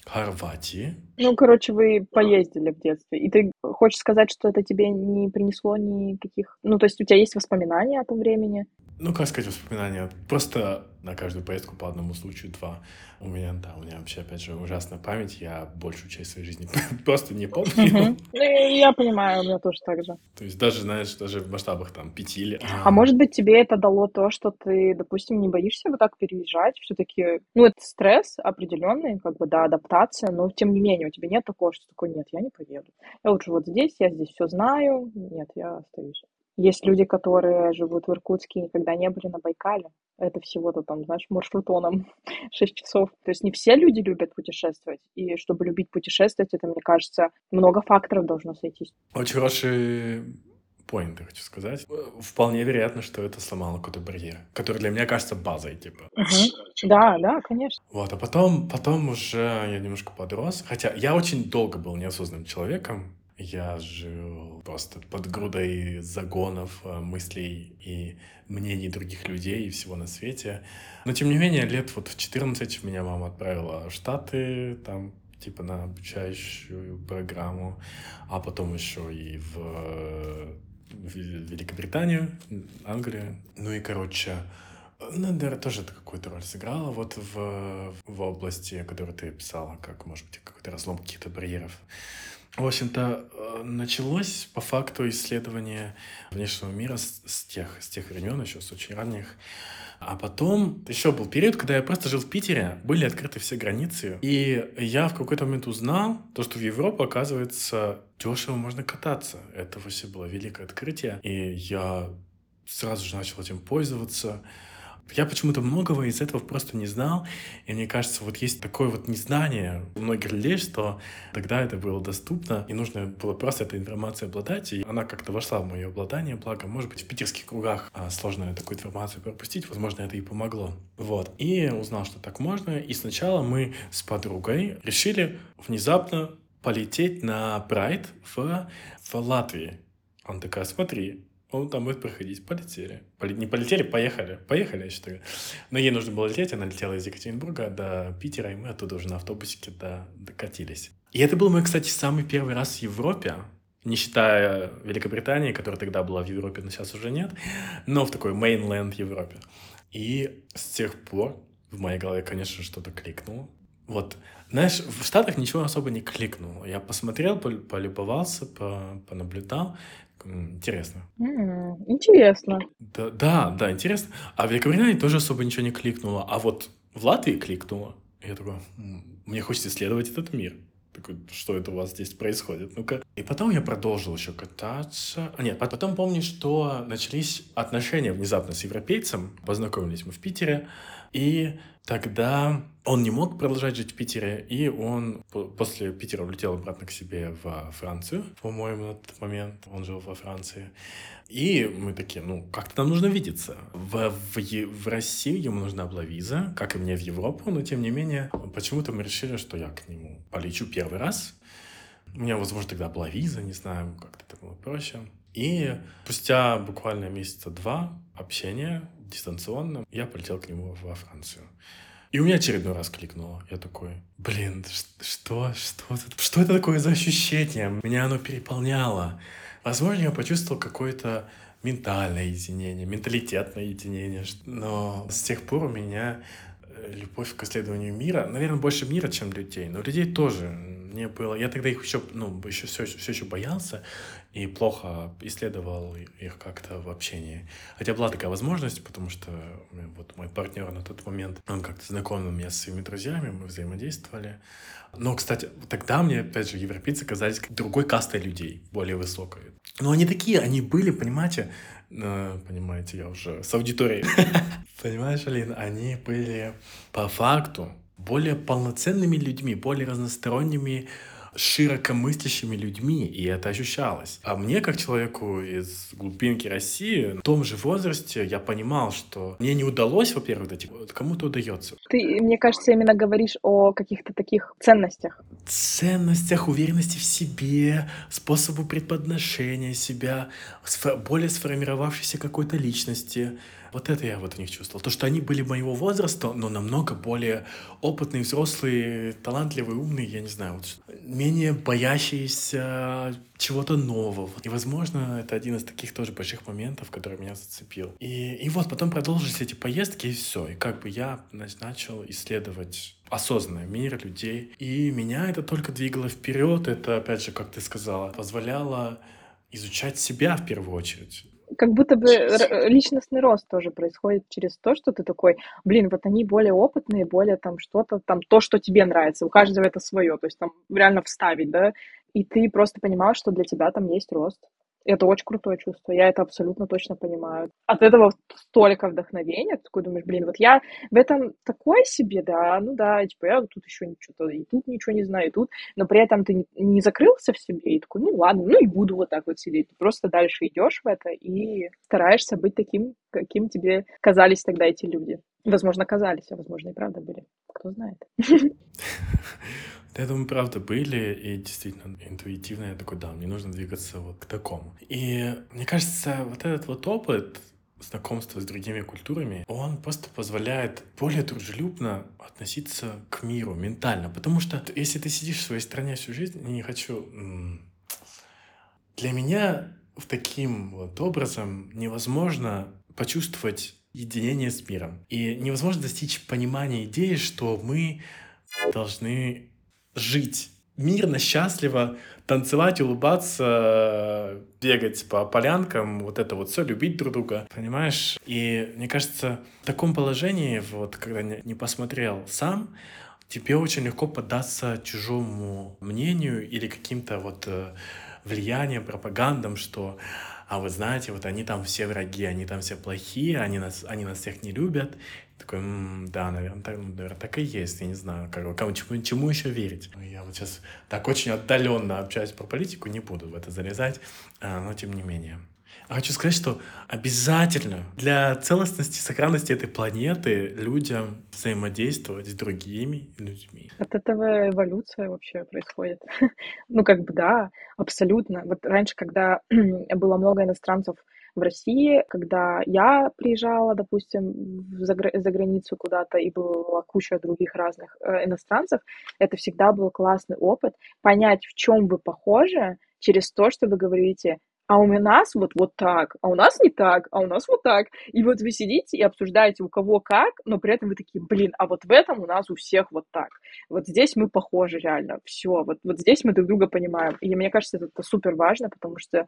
Хорватии. Ну, короче, вы поездили в детстве. И ты хочешь сказать, что это тебе не принесло никаких... Ну, то есть у тебя есть воспоминания о том времени? Ну, как сказать, воспоминания. Просто на каждую поездку по одному случаю два. У меня, да, у меня вообще, опять же, ужасная память. Я большую часть своей жизни просто не помню. Ну, я понимаю, у меня тоже так же. То есть даже, знаешь, даже в масштабах там пяти лет. А может быть, тебе это дало то, что ты, допустим, не боишься вот так переезжать? Все-таки, ну, это стресс определенный, как бы, да, адаптация, но тем не менее у тебя нет такого, что такой, нет, я не поеду. Я лучше вот здесь, я здесь все знаю, нет, я остаюсь. Есть люди, которые живут в Иркутске и никогда не были на Байкале. Это всего-то там, знаешь, маршрутоном 6 часов. То есть не все люди любят путешествовать. И чтобы любить путешествовать, это, мне кажется, много факторов должно сойтись. Очень хороший поинт, хочу сказать. Вполне вероятно, что это сломало какой-то барьер, который для меня кажется базой, типа. Угу. Да, да, конечно. Вот, а потом, потом уже я немножко подрос. Хотя я очень долго был неосознанным человеком. Я жил просто под грудой загонов, э, мыслей и мнений других людей и всего на свете. Но, тем не менее, лет вот в 14 меня мама отправила в Штаты, там, типа, на обучающую программу, а потом еще и в, в Великобританию, Англию. Ну и, короче, ну, наверное, тоже это какую-то роль сыграло вот в, в области, которую ты писала, как, может быть, какой-то разлом каких-то барьеров. В общем-то, э, началось по факту исследование внешнего мира с, с, тех, с тех времен, еще с очень ранних. А потом еще был период, когда я просто жил в Питере, были открыты все границы, и я в какой-то момент узнал, то, что в Европу, оказывается, дешево можно кататься. Это вообще было великое открытие, и я сразу же начал этим пользоваться. Я почему-то многого из этого просто не знал, и мне кажется, вот есть такое вот незнание у многих людей, что тогда это было доступно, и нужно было просто этой информацией обладать, и она как-то вошла в мое обладание, благо, может быть, в питерских кругах а, сложно такую информацию пропустить, возможно, это и помогло. Вот, и узнал, что так можно, и сначала мы с подругой решили внезапно полететь на Прайд в, в Латвии. Он такая, смотри, он там будет проходить. Полетели. Поли... Не полетели, поехали. Поехали, я считаю. Но ей нужно было лететь. Она летела из Екатеринбурга до Питера, и мы оттуда уже на автобусике до... докатились. И это был мой, кстати, самый первый раз в Европе, не считая Великобритании, которая тогда была в Европе, но сейчас уже нет, но в такой мейнленд Европе. И с тех пор в моей голове, конечно, что-то кликнуло. Вот, знаешь, в Штатах ничего особо не кликнуло. Я посмотрел, полюбовался, понаблюдал, Интересно. Mm, интересно. Да, да, да, интересно. А в Великобритании тоже особо ничего не кликнуло. А вот в Латвии кликнуло. Я такой, мне хочется исследовать этот мир. Такой, что это у вас здесь происходит? Ну-ка. И потом я продолжил еще кататься. А, нет, потом помню, что начались отношения внезапно с европейцем. Познакомились мы в Питере. И тогда он не мог продолжать жить в Питере, и он после Питера улетел обратно к себе во Францию, по-моему, на тот момент он жил во Франции. И мы такие, ну, как-то нам нужно видеться. В, в, в Россию ему нужна была виза, как и мне в Европу, но тем не менее, почему-то мы решили, что я к нему полечу первый раз. У меня, возможно, тогда была виза, не знаю, как-то это было проще. И спустя буквально месяца два общения дистанционно я полетел к нему во Францию. И у меня очередной раз кликнуло. Я такой, блин, что, что, что это такое за ощущение? Меня оно переполняло. Возможно, я почувствовал какое-то ментальное единение, менталитетное единение. Но с тех пор у меня любовь к исследованию мира, наверное, больше мира, чем людей, но людей тоже не было. Я тогда их еще, ну, еще все, все еще боялся и плохо исследовал их как-то в общении. Хотя была такая возможность, потому что вот мой партнер на тот момент, он как-то знакомил меня с своими друзьями, мы взаимодействовали. Но, кстати, тогда мне, опять же, европейцы казались другой кастой людей, более высокой. Но они такие, они были, понимаете, э, понимаете, я уже с аудиторией. Понимаешь, Алина, они были по факту более полноценными людьми, более разносторонними широкомыслящими людьми, и это ощущалось. А мне, как человеку из глубинки России, в том же возрасте я понимал, что мне не удалось, во-первых, дойти, кому-то удается. Ты, мне кажется, именно говоришь о каких-то таких ценностях. Ценностях, уверенности в себе, способу преподношения себя, более сформировавшейся какой-то личности, вот это я вот у них чувствовал. То, что они были моего возраста, но намного более опытные, взрослые, талантливые, умные, я не знаю, вот, менее боящиеся чего-то нового. И, возможно, это один из таких тоже больших моментов, который меня зацепил. И, и вот потом продолжились эти поездки, и все. И как бы я начал исследовать осознанный мир людей. И меня это только двигало вперед. Это, опять же, как ты сказала, позволяло изучать себя в первую очередь как будто бы личностный рост тоже происходит через то, что ты такой, блин, вот они более опытные, более там что-то, там то, что тебе нравится, у каждого это свое, то есть там реально вставить, да, и ты просто понимаешь, что для тебя там есть рост. Это очень крутое чувство, я это абсолютно точно понимаю. От этого столько вдохновения, ты такой думаешь, блин, вот я в этом такой себе, да, ну да, типа я тут еще ничего, и тут ничего не знаю, и тут, но при этом ты не закрылся в себе, и такой, ну ладно, ну и буду вот так вот сидеть. Ты просто дальше идешь в это и стараешься быть таким, каким тебе казались тогда эти люди. Возможно, казались, а возможно, и правда были. Кто знает. Я думаю, правда, были, и действительно интуитивно я такой, да, мне нужно двигаться вот к такому. И мне кажется, вот этот вот опыт знакомства с другими культурами, он просто позволяет более дружелюбно относиться к миру ментально. Потому что если ты сидишь в своей стране всю жизнь, не хочу... Для меня в таким вот образом невозможно почувствовать единение с миром. И невозможно достичь понимания идеи, что мы должны жить мирно, счастливо, танцевать, улыбаться, бегать по полянкам, вот это вот все, любить друг друга, понимаешь? И мне кажется, в таком положении, вот когда не посмотрел сам, тебе очень легко поддаться чужому мнению или каким-то вот э, влиянием, пропагандам, что а вы знаете, вот они там все враги, они там все плохие, они нас, они нас всех не любят. Такой, м-м, да, наверное так, наверное, так и есть, я не знаю, как, кому, чему, чему еще верить. Ну, я вот сейчас так очень отдаленно общаюсь про политику, не буду в это залезать, а, но тем не менее. А хочу сказать, что обязательно для целостности, сохранности этой планеты людям взаимодействовать с другими людьми. От этого эволюция вообще происходит. ну, как бы да, абсолютно. Вот раньше, когда было много иностранцев в России, когда я приезжала, допустим, за, за границу куда-то, и была куча других разных э, иностранцев, это всегда был классный опыт. Понять, в чем вы похожи, через то, что вы говорите, а у нас вот, вот так, а у нас не так, а у нас вот так. И вот вы сидите и обсуждаете, у кого как, но при этом вы такие, блин, а вот в этом у нас у всех вот так. Вот здесь мы похожи реально, все, вот, вот здесь мы друг друга понимаем. И мне кажется, это, супер важно, потому что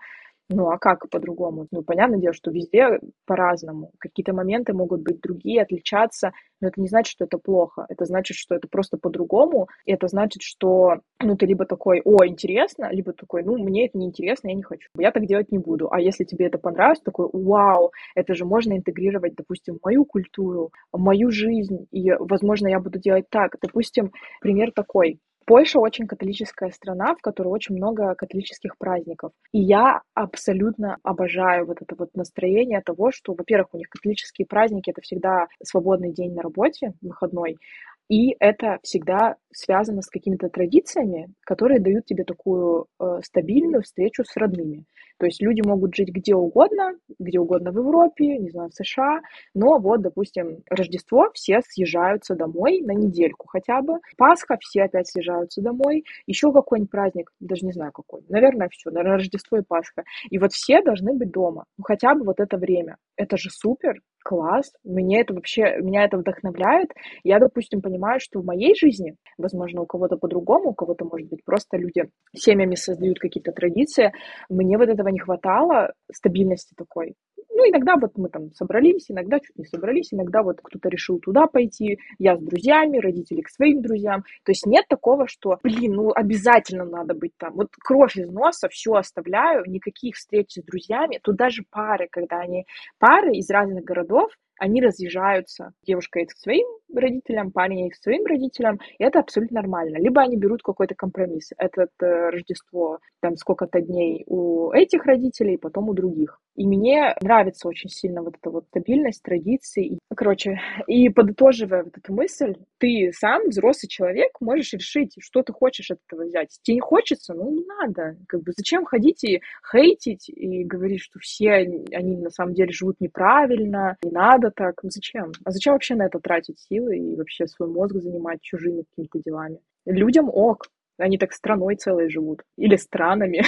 Ну, а как по-другому? Ну, понятное дело, что везде по-разному. Какие-то моменты могут быть другие, отличаться, но это не значит, что это плохо. Это значит, что это просто по-другому. И это значит, что, ну, ты либо такой, о, интересно, либо такой, ну, мне это не интересно, я не хочу. Я так делать не буду. А если тебе это понравится, такой, вау, это же можно интегрировать, допустим, в мою культуру, в мою жизнь, и, возможно, я буду делать так. Допустим, пример такой. Польша очень католическая страна, в которой очень много католических праздников. И я абсолютно обожаю вот это вот настроение того, что, во-первых, у них католические праздники — это всегда свободный день на работе, выходной, и это всегда связано с какими-то традициями, которые дают тебе такую э, стабильную встречу с родными. То есть люди могут жить где угодно, где угодно в Европе, не знаю, в США, но вот, допустим, Рождество все съезжаются домой на недельку хотя бы, Пасха все опять съезжаются домой, еще какой-нибудь праздник, даже не знаю какой, наверное, все, наверное, Рождество и Пасха. И вот все должны быть дома, ну хотя бы вот это время. Это же супер, класс, мне это вообще, меня это вдохновляет. Я, допустим, понимаю, что в моей жизни, возможно, у кого-то по-другому, у кого-то, может быть, просто люди семьями создают какие-то традиции, мне вот этого не хватало, стабильности такой. Ну, иногда вот мы там собрались, иногда чуть не собрались, иногда вот кто-то решил туда пойти, я с друзьями, родители к своим друзьям. То есть нет такого, что, блин, ну обязательно надо быть там. Вот кровь из носа, все оставляю, никаких встреч с друзьями. Тут даже пары, когда они пары из разных городов, они разъезжаются. Девушка едет к своим родителям, парень едет к своим родителям, и это абсолютно нормально. Либо они берут какой-то компромисс. Это э, Рождество, там сколько-то дней у этих родителей, потом у других. И мне нравится очень сильно вот эта вот стабильность, традиции. Короче, и подытоживая вот эту мысль, ты сам, взрослый человек, можешь решить, что ты хочешь от этого взять. Тебе не хочется, ну не надо. Как бы зачем ходить и хейтить и говорить, что все они на самом деле живут неправильно, не надо так. Ну зачем? А зачем вообще на это тратить силы и вообще свой мозг занимать чужими какими-то делами? Людям ок, они так страной целой живут. Или странами.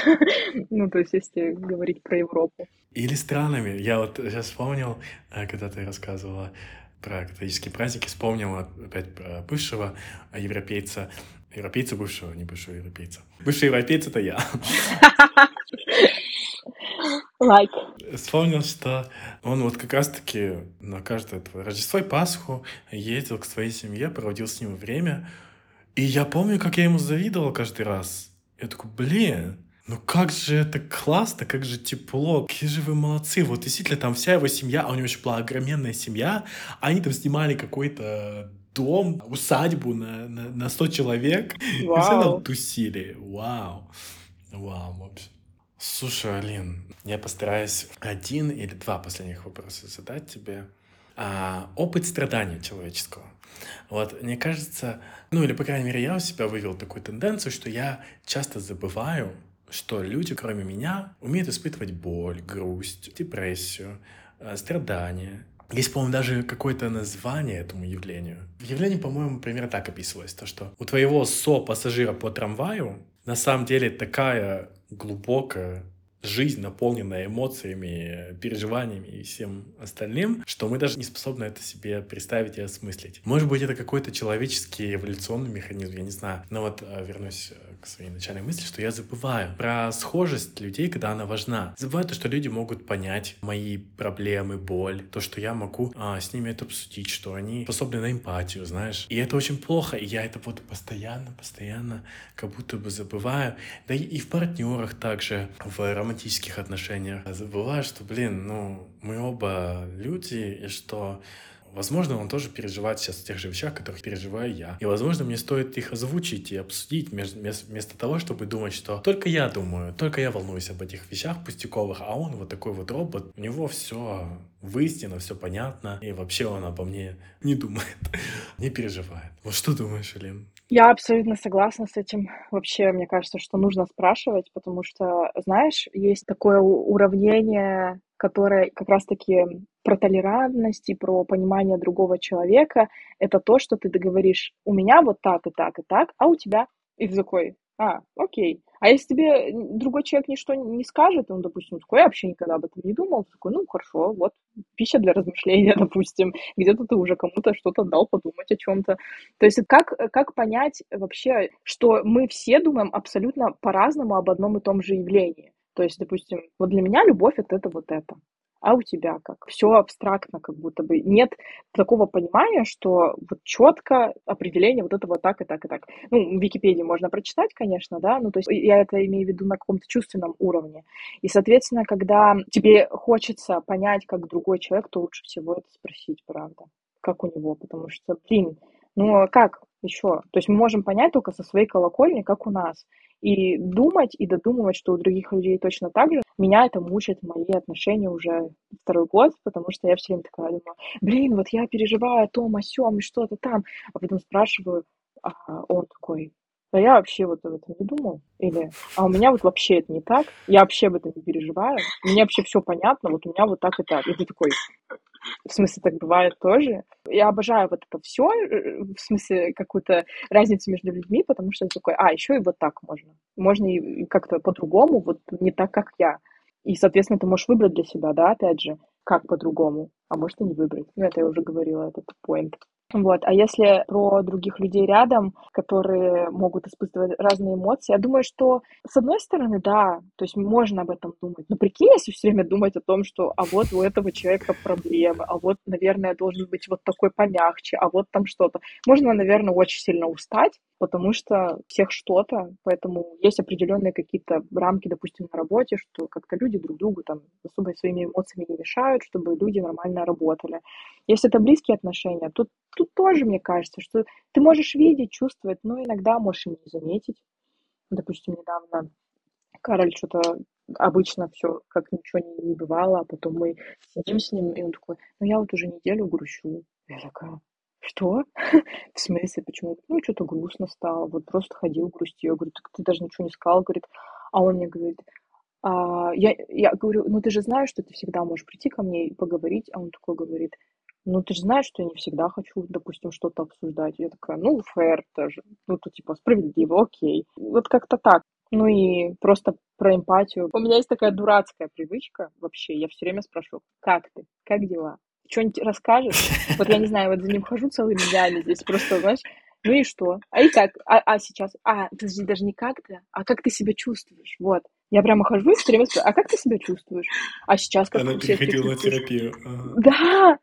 ну, то есть, если говорить про Европу. Или странами. Я вот сейчас вспомнил, э, когда ты рассказывала про католические праздники, вспомнил опять про бывшего европейца. Европейца бывшего, не бывшего европейца. Бывший европейец — это я. Лайк. Like. Вспомнил, что он вот как раз-таки на каждое Рождество и Пасху ездил к своей семье, проводил с ним время, и я помню, как я ему завидовал каждый раз. Я такой, блин, ну как же это классно, как же тепло, какие же вы молодцы. Вот действительно там вся его семья, а у него еще была огроменная семья, они там снимали какой-то дом, усадьбу на, на, на 100 человек. Вау. И все там тусили. Вау. Вау, вообще. Слушай, Алин, я постараюсь один или два последних вопроса задать тебе. А, опыт страдания человеческого. Вот, мне кажется, ну или, по крайней мере, я у себя вывел такую тенденцию, что я часто забываю, что люди, кроме меня, умеют испытывать боль, грусть, депрессию, э, страдания. Есть, по-моему, даже какое-то название этому явлению. В явлении, по-моему, примерно так описывалось, то, что у твоего со-пассажира по трамваю на самом деле такая глубокая жизнь, наполненная эмоциями, переживаниями и всем остальным, что мы даже не способны это себе представить и осмыслить. Может быть, это какой-то человеческий эволюционный механизм, я не знаю. Но вот э, вернусь э, к своей начальной мысли, что я забываю про схожесть людей, когда она важна. Забываю то, что люди могут понять мои проблемы, боль, то, что я могу а, с ними это обсудить, что они способны на эмпатию, знаешь. И это очень плохо, и я это вот постоянно, постоянно как будто бы забываю. Да и, и в партнерах также, в романтических отношениях. Забываю, что, блин, ну, мы оба люди, и что Возможно, он тоже переживает сейчас тех же вещах, которых переживаю я. И, возможно, мне стоит их озвучить и обсудить вместо того, чтобы думать, что только я думаю, только я волнуюсь об этих вещах пустяковых, а он вот такой вот робот, у него все выяснено, все понятно, и вообще он обо мне не думает, не переживает. Вот что думаешь, Элин? Я абсолютно согласна с этим. Вообще, мне кажется, что нужно спрашивать, потому что, знаешь, есть такое уравнение, которое как раз-таки про толерантность и про понимание другого человека. Это то, что ты договоришь, у меня вот так и так и так, а у тебя? И такой, а, окей. А если тебе другой человек ничто не скажет, он, допустим, такой, я вообще никогда об этом не думал, такой, ну, хорошо, вот, пища для размышления, допустим, где-то ты уже кому-то что-то дал подумать о чем-то. То есть как, как понять вообще, что мы все думаем абсолютно по-разному об одном и том же явлении? То есть, допустим, вот для меня любовь это, это вот это. А у тебя как? Все абстрактно, как будто бы. Нет такого понимания, что вот четко определение вот этого так и так и так. Ну, в Википедии можно прочитать, конечно, да, ну, то есть я это имею в виду на каком-то чувственном уровне. И, соответственно, когда тебе хочется понять, как другой человек, то лучше всего это спросить, правда, как у него, потому что, блин, ну, а как еще? То есть мы можем понять только со своей колокольни, как у нас. И думать, и додумывать, что у других людей точно так же, меня это мучает мои отношения уже второй год, потому что я все время такая думаю, блин, вот я переживаю о том, о сём, и что-то там. А потом спрашиваю, а он такой, а я вообще вот об этом не думал. Или, а у меня вот вообще это не так, я вообще об этом не переживаю, мне вообще все понятно, вот у меня вот так и так. И ты такой, в смысле, так бывает тоже. Я обожаю вот это все, э, в смысле, какую-то разницу между людьми, потому что это такой, а, еще и вот так можно. Можно и как-то по-другому, вот не так, как я. И, соответственно, ты можешь выбрать для себя, да, опять же, как по-другому, а может и не выбрать. Ну, это я уже говорила, этот point. Вот. А если про других людей рядом, которые могут испытывать разные эмоции, я думаю, что с одной стороны, да, то есть можно об этом думать. Но прикинь, если все время думать о том, что а вот у этого человека проблемы, а вот, наверное, должен быть вот такой помягче, а вот там что-то. Можно, наверное, очень сильно устать, потому что всех что-то, поэтому есть определенные какие-то рамки, допустим, на работе, что как-то люди друг другу там особо своими эмоциями не мешают, чтобы люди нормально работали. Если это близкие отношения, тут, тут тоже, мне кажется, что ты можешь видеть, чувствовать, но иногда можешь и не заметить. Допустим, недавно Кароль что-то обычно все как ничего не, не бывало, а потом мы сидим с ним, и он такой, ну я вот уже неделю грущу. Я такая, что? В смысле, почему? Ну, что-то грустно стало, вот просто ходил, грустил. Я говорю, так ты даже ничего не сказал, говорит. А он мне говорит, а, я, я говорю, ну ты же знаешь, что ты всегда можешь прийти ко мне и поговорить. А он такой говорит, ну ты же знаешь, что я не всегда хочу, допустим, что-то обсуждать. Я такая, ну, фэр тоже. Ну, то типа справедливо, окей. Вот как-то так. Ну и просто про эмпатию. У меня есть такая дурацкая привычка вообще. Я все время спрашиваю, как ты? Как дела? что-нибудь расскажешь? Вот я не знаю, вот за ним хожу целыми днями здесь, просто, знаешь, ну и что? А и как? А, а сейчас? А, подожди, даже не как ты, а как ты себя чувствуешь? Вот. Я прямо хожу и все время спрашиваю, а как ты себя чувствуешь? А сейчас как Она ты себя переходила на терапию. Ага. Да!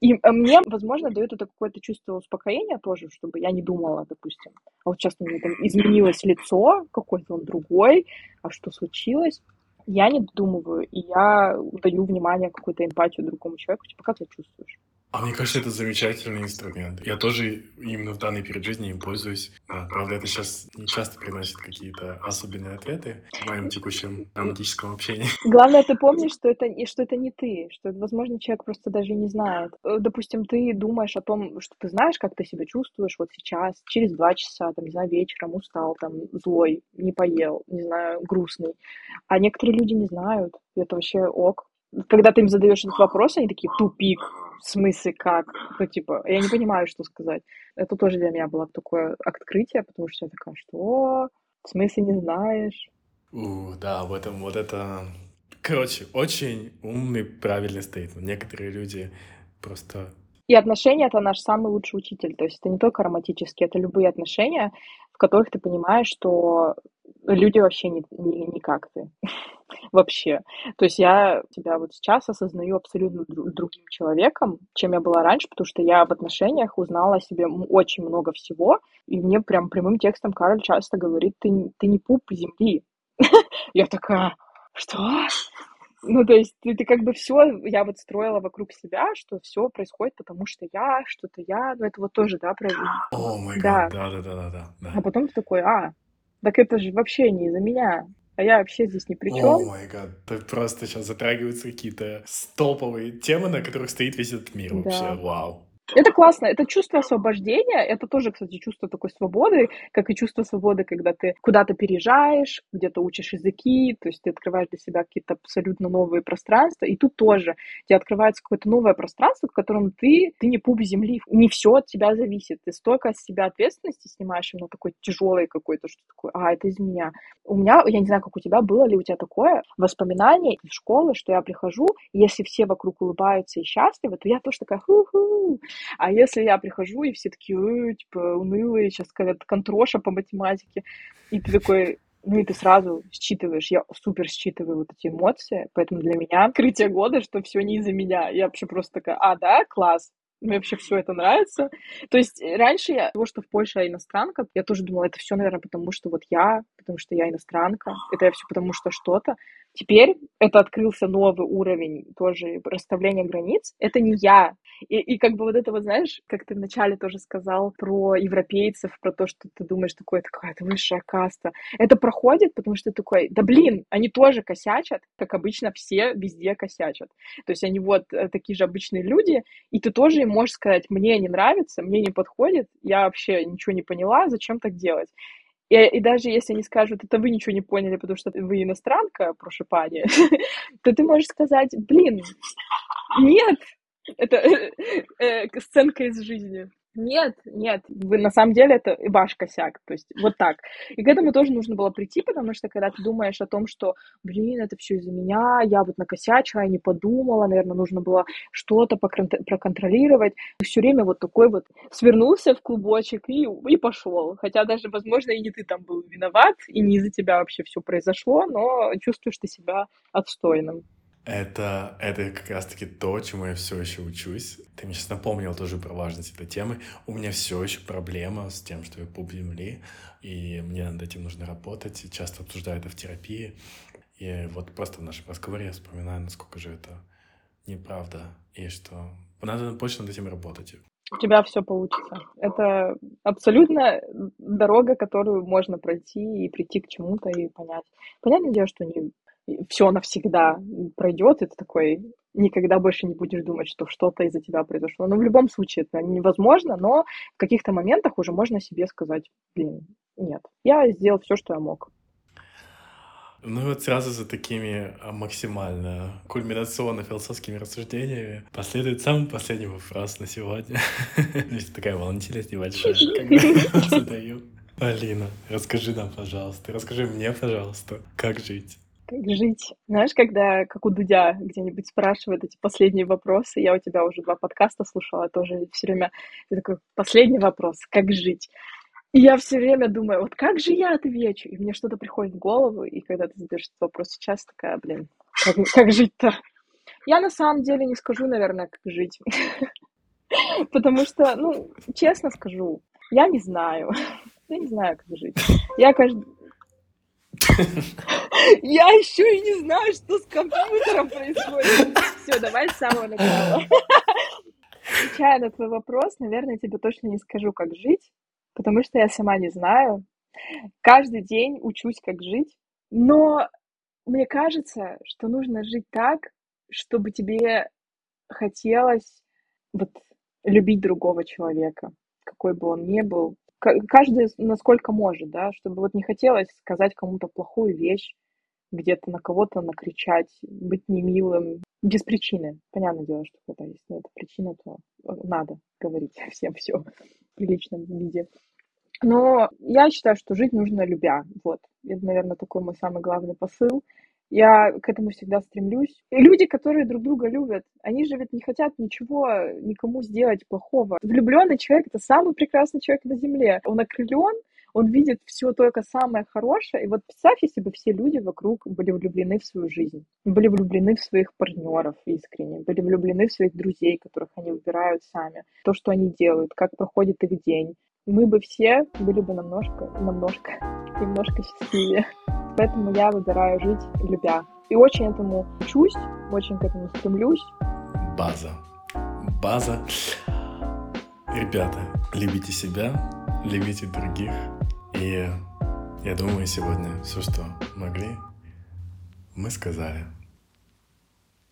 И э, мне, возможно, дает это какое-то чувство успокоения тоже, чтобы я не думала, допустим, а вот сейчас у меня там изменилось лицо, какой-то он другой, а что случилось? Я не додумываю, и я даю внимание, какую-то эмпатию другому человеку, типа, как ты чувствуешь? А мне кажется, это замечательный инструмент. Я тоже именно в данный период жизни им пользуюсь. Да, правда, это сейчас не часто приносит какие-то особенные ответы в моем текущем романтическом общении. Главное, ты помнишь, что это, и что это не ты, что, возможно, человек просто даже не знает. Э, Допустим, ты думаешь о том, что ты знаешь, как ты себя чувствуешь вот сейчас, через два часа, там, не знаю, вечером устал, там, злой, не поел, не знаю, грустный. А некоторые люди не знают, и это вообще ок. Когда ты им задаешь этот вопрос, они такие, тупик, в смысле как? Ну, типа, я не понимаю, что сказать. Это тоже для меня было такое открытие, потому что я такая, что? В смысле не знаешь? У, да, об этом вот это... Короче, очень умный, правильный стейтмент. Некоторые люди просто... И отношения — это наш самый лучший учитель. То есть это не только романтические, это любые отношения, в которых ты понимаешь, что люди вообще не, не, не как ты. вообще. То есть я себя вот сейчас осознаю абсолютно дру- другим человеком, чем я была раньше, потому что я в отношениях узнала о себе очень много всего, и мне прям прямым текстом Кароль часто говорит, ты, ты не пуп земли. Я такая, что? Ну, то есть ты, ты как бы все, я вот строила вокруг себя, что все происходит, потому что я, что-то я, ну это вот тоже, да, про... О май Да. гад, да-да-да-да-да. А да. потом ты такой, а, так это же вообще не из-за меня, а я вообще здесь ни при О чем. май гад, просто сейчас затрагиваются какие-то топовые темы, на которых стоит весь этот мир вообще. Да. Вау. Это классно, это чувство освобождения, это тоже, кстати, чувство такой свободы, как и чувство свободы, когда ты куда-то переезжаешь, где-то учишь языки, то есть ты открываешь для себя какие-то абсолютно новые пространства, и тут тоже тебе открывается какое-то новое пространство, в котором ты, ты не пуп земли, не все от тебя зависит, ты столько с себя ответственности снимаешь именно такой тяжелый какой-то, что такое, а, это из меня. У меня, я не знаю, как у тебя, было ли у тебя такое воспоминание из школы, что я прихожу, и если все вокруг улыбаются и счастливы, то я тоже такая ху-ху, а если я прихожу, и все такие, «Ой, типа, унылые, сейчас какая-то контроша по математике, и ты такой, Ну и ты сразу считываешь, я супер считываю вот эти эмоции, поэтому для меня открытие года, что все не из-за меня. Я вообще просто такая, а, да, класс, мне вообще все это нравится. То есть э, раньше я, того, что в Польше я иностранка, я тоже думала, это все, наверное, потому что вот я, потому что я иностранка, это все потому что что-то. Теперь это открылся новый уровень тоже расставления границ. Это не я. И, и как бы вот это вот, знаешь, как ты вначале тоже сказал про европейцев, про то, что ты думаешь, такое, какая-то высшая каста. Это проходит, потому что ты такой, да блин, они тоже косячат, как обычно все везде косячат. То есть они вот э, такие же обычные люди, и ты тоже им можешь сказать, мне не нравится, мне не подходит, я вообще ничего не поняла, зачем так делать. И, и даже если они скажут, это вы ничего не поняли, потому что вы иностранка, прошу пани, то ты можешь сказать, блин, нет, это э, э, сценка из жизни. Нет, нет, вы на самом деле это ваш косяк, то есть вот так. И к этому тоже нужно было прийти, потому что когда ты думаешь о том, что, блин, это все из-за меня, я вот накосячила, я не подумала, наверное, нужно было что-то проконтролировать, все время вот такой вот свернулся в клубочек и, и пошел. Хотя даже, возможно, и не ты там был виноват, и не из-за тебя вообще все произошло, но чувствуешь ты себя отстойным. Это, это как раз-таки то, чему я все еще учусь. Ты мне сейчас напомнил тоже про важность этой темы. У меня все еще проблема с тем, что я пуп земли, и мне над этим нужно работать. Часто обсуждаю это в терапии. И вот просто в нашем разговоре я вспоминаю, насколько же это неправда, и что надо больше над этим работать. У тебя все получится. Это абсолютно дорога, которую можно пройти и прийти к чему-то и понять. Понятное дело, что не все навсегда пройдет, и ты такой никогда больше не будешь думать, что что-то из-за тебя произошло. Но в любом случае это невозможно, но в каких-то моментах уже можно себе сказать, блин, нет, я сделал все, что я мог. Ну вот сразу за такими а, максимально кульминационно-философскими рассуждениями последует самый последний вопрос на сегодня. Здесь такая волнительность небольшая, когда задаю. Алина, расскажи нам, пожалуйста, расскажи мне, пожалуйста, как жить? Как жить? Знаешь, когда, как у Дудя, где-нибудь спрашивают эти последние вопросы, я у тебя уже два подкаста слушала, тоже все время такой последний вопрос, как жить? И я все время думаю, вот как же я отвечу? И мне что-то приходит в голову, и когда ты задаешь этот вопрос сейчас, такая, блин, как, как жить-то? Я на самом деле не скажу, наверное, как жить. Потому что, ну, честно скажу, я не знаю. Я не знаю, как жить. Я каждый... Я еще и не знаю, что с компьютером происходит. Все, давай с самого начала. Отвечая на твой вопрос, наверное, тебе точно не скажу, как жить, потому что я сама не знаю. Каждый день учусь, как жить, но мне кажется, что нужно жить так, чтобы тебе хотелось вот любить другого человека, какой бы он ни был, каждый насколько может, да, чтобы вот не хотелось сказать кому-то плохую вещь, где-то на кого-то накричать, быть немилым без причины. Понятное дело, что когда есть на это причина, то э, надо говорить всем все в приличном виде. Но я считаю, что жить нужно любя. Вот. Это, наверное, такой мой самый главный посыл. Я к этому всегда стремлюсь. И люди, которые друг друга любят, они же ведь не хотят ничего никому сделать плохого. Влюбленный человек — это самый прекрасный человек на Земле. Он окрылен, он видит все только самое хорошее. И вот представь, если бы все люди вокруг были влюблены в свою жизнь, были влюблены в своих партнеров искренне, были влюблены в своих друзей, которых они выбирают сами, то, что они делают, как проходит их день. Мы бы все были бы намножко, намножко, немножко счастливее. Поэтому я выбираю жить любя. И очень этому учусь, очень к этому стремлюсь. База. База. Ребята, любите себя, любите других. И я думаю, сегодня все, что могли, мы сказали.